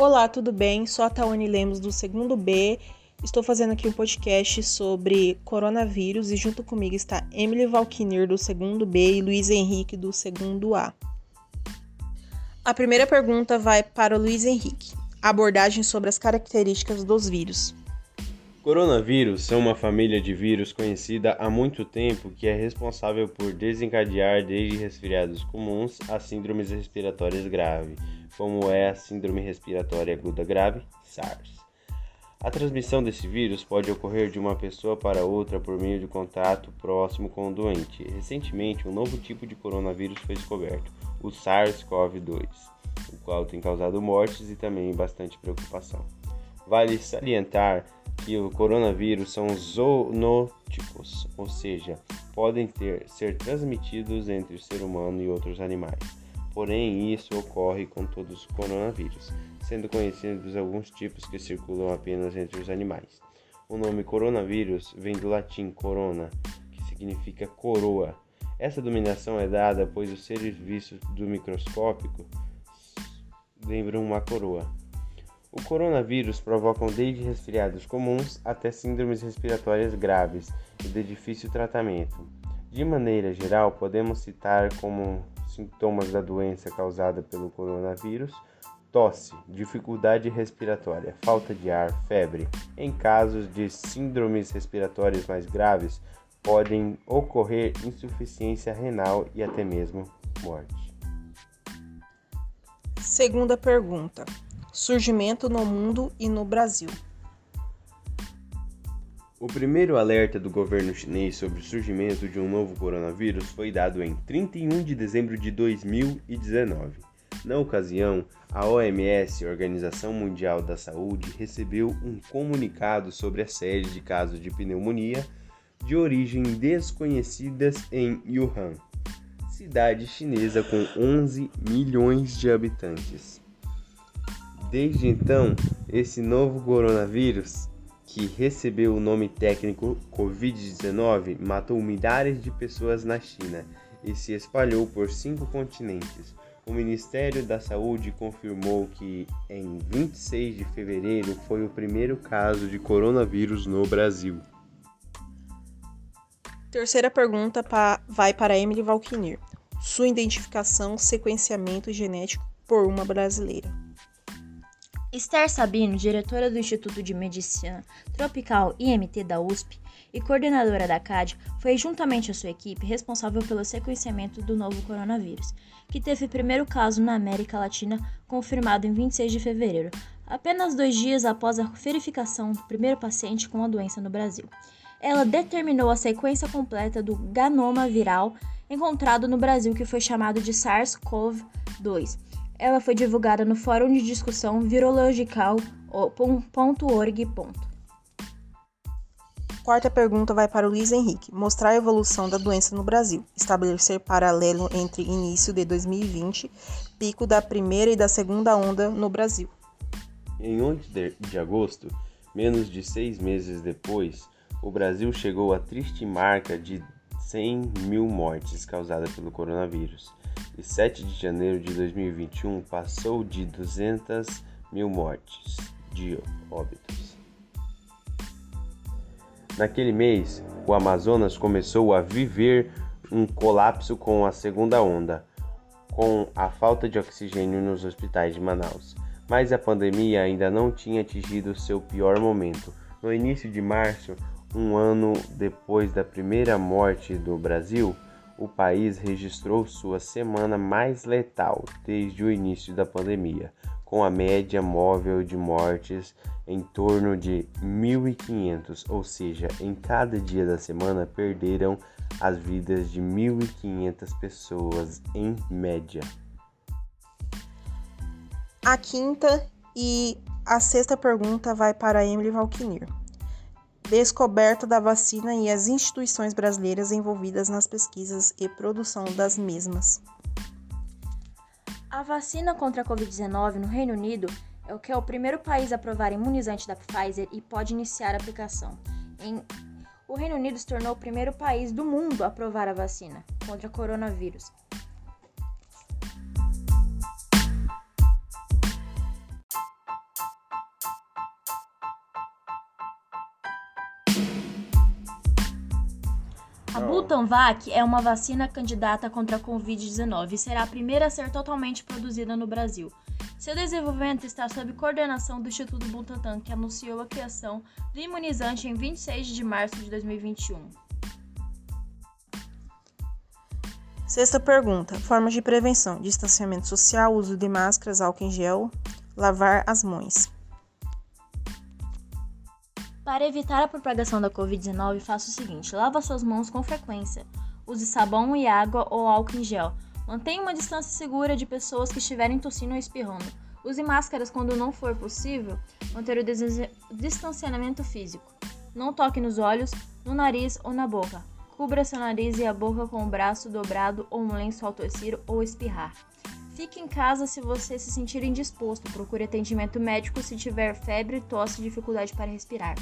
Olá, tudo bem? Sou a Tawane Lemos do segundo B. Estou fazendo aqui um podcast sobre coronavírus e junto comigo está Emily Valquinir do segundo B e Luiz Henrique do segundo A. A primeira pergunta vai para o Luiz Henrique. Abordagem sobre as características dos vírus. Coronavírus são uma família de vírus conhecida há muito tempo que é responsável por desencadear desde resfriados comuns a síndromes respiratórias graves, como é a Síndrome Respiratória Aguda Grave, SARS. A transmissão desse vírus pode ocorrer de uma pessoa para outra por meio de contato próximo com o doente. Recentemente, um novo tipo de coronavírus foi descoberto, o SARS-CoV-2, o qual tem causado mortes e também bastante preocupação. Vale salientar que o coronavírus são zoonóticos, ou seja, podem ter, ser transmitidos entre o ser humano e outros animais. Porém, isso ocorre com todos os coronavírus, sendo conhecidos alguns tipos que circulam apenas entre os animais. O nome coronavírus vem do latim corona, que significa coroa. Essa dominação é dada pois os seres vistos do microscópico lembram uma coroa. O coronavírus provocam desde resfriados comuns até síndromes respiratórias graves e de difícil tratamento. De maneira geral, podemos citar como sintomas da doença causada pelo coronavírus tosse, dificuldade respiratória, falta de ar, febre. Em casos de síndromes respiratórias mais graves, podem ocorrer insuficiência renal e até mesmo morte. Segunda pergunta: Surgimento no mundo e no Brasil. O primeiro alerta do governo chinês sobre o surgimento de um novo coronavírus foi dado em 31 de dezembro de 2019. Na ocasião, a OMS, Organização Mundial da Saúde, recebeu um comunicado sobre a série de casos de pneumonia de origem desconhecidas em Wuhan, cidade chinesa com 11 milhões de habitantes. Desde então, esse novo coronavírus, que recebeu o nome técnico Covid-19, matou milhares de pessoas na China e se espalhou por cinco continentes. O Ministério da Saúde confirmou que em 26 de fevereiro foi o primeiro caso de coronavírus no Brasil. Terceira pergunta vai para Emily Valquinir. Sua identificação, sequenciamento genético por uma brasileira. Esther Sabino, diretora do Instituto de Medicina Tropical IMT da USP e coordenadora da CAD, foi juntamente a sua equipe responsável pelo sequenciamento do novo coronavírus, que teve primeiro caso na América Latina confirmado em 26 de fevereiro, apenas dois dias após a verificação do primeiro paciente com a doença no Brasil. Ela determinou a sequência completa do ganoma viral encontrado no Brasil, que foi chamado de SARS-CoV-2 ela foi divulgada no Fórum de Discussão Virological.org. Quarta pergunta vai para o Luiz Henrique. Mostrar a evolução da doença no Brasil. Estabelecer paralelo entre início de 2020, pico da primeira e da segunda onda no Brasil. Em 11 de agosto, menos de seis meses depois, o Brasil chegou à triste marca de 100 mil mortes causadas pelo coronavírus e 7 de janeiro de 2021 passou de 200 mil mortes de óbitos. Naquele mês, o Amazonas começou a viver um colapso com a segunda onda, com a falta de oxigênio nos hospitais de Manaus. Mas a pandemia ainda não tinha atingido seu pior momento. No início de março, um ano depois da primeira morte do Brasil, o país registrou sua semana mais letal desde o início da pandemia, com a média móvel de mortes em torno de 1.500, ou seja, em cada dia da semana perderam as vidas de 1.500 pessoas em média. A quinta e a sexta pergunta vai para Emily Valquinir descoberta da vacina e as instituições brasileiras envolvidas nas pesquisas e produção das mesmas. A vacina contra a Covid-19 no Reino Unido é o que é o primeiro país a aprovar imunizante da Pfizer e pode iniciar a aplicação. Em... O Reino Unido se tornou o primeiro país do mundo a aprovar a vacina contra coronavírus. Butanvac é uma vacina candidata contra a Covid-19 e será a primeira a ser totalmente produzida no Brasil. Seu desenvolvimento está sob coordenação do Instituto Butantan, que anunciou a criação do imunizante em 26 de março de 2021. Sexta pergunta: Formas de prevenção: distanciamento social, uso de máscaras, álcool em gel, lavar as mãos. Para evitar a propagação da Covid-19, faça o seguinte: lava suas mãos com frequência. Use sabão e água ou álcool em gel. Mantenha uma distância segura de pessoas que estiverem tossindo ou espirrando. Use máscaras quando não for possível manter o distanciamento físico. Não toque nos olhos, no nariz ou na boca. Cubra seu nariz e a boca com o braço dobrado ou um lenço ao tossir ou espirrar. Fique em casa se você se sentir indisposto. Procure atendimento médico se tiver febre, tosse e dificuldade para respirar.